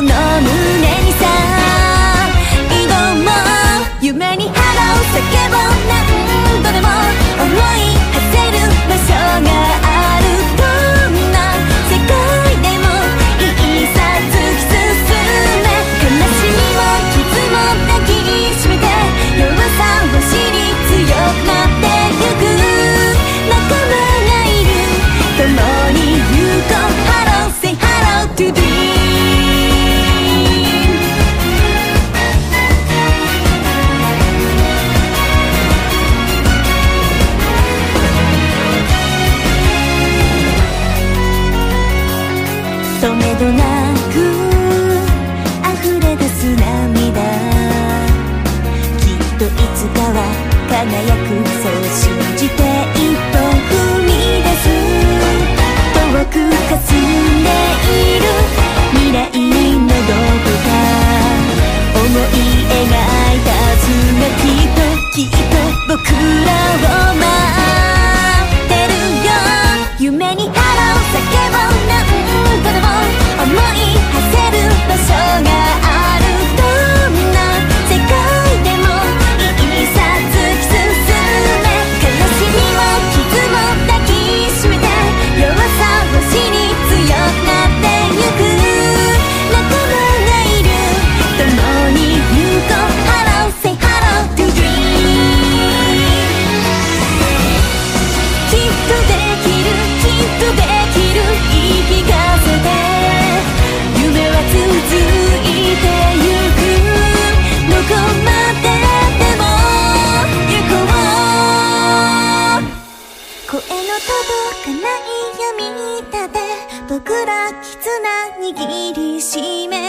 No. とめどなく溢れ出す涙。きっといつかは輝く。そう信じて一歩踏み出す。遠く霞んでの届かない闇ただ僕ら絆握りしめ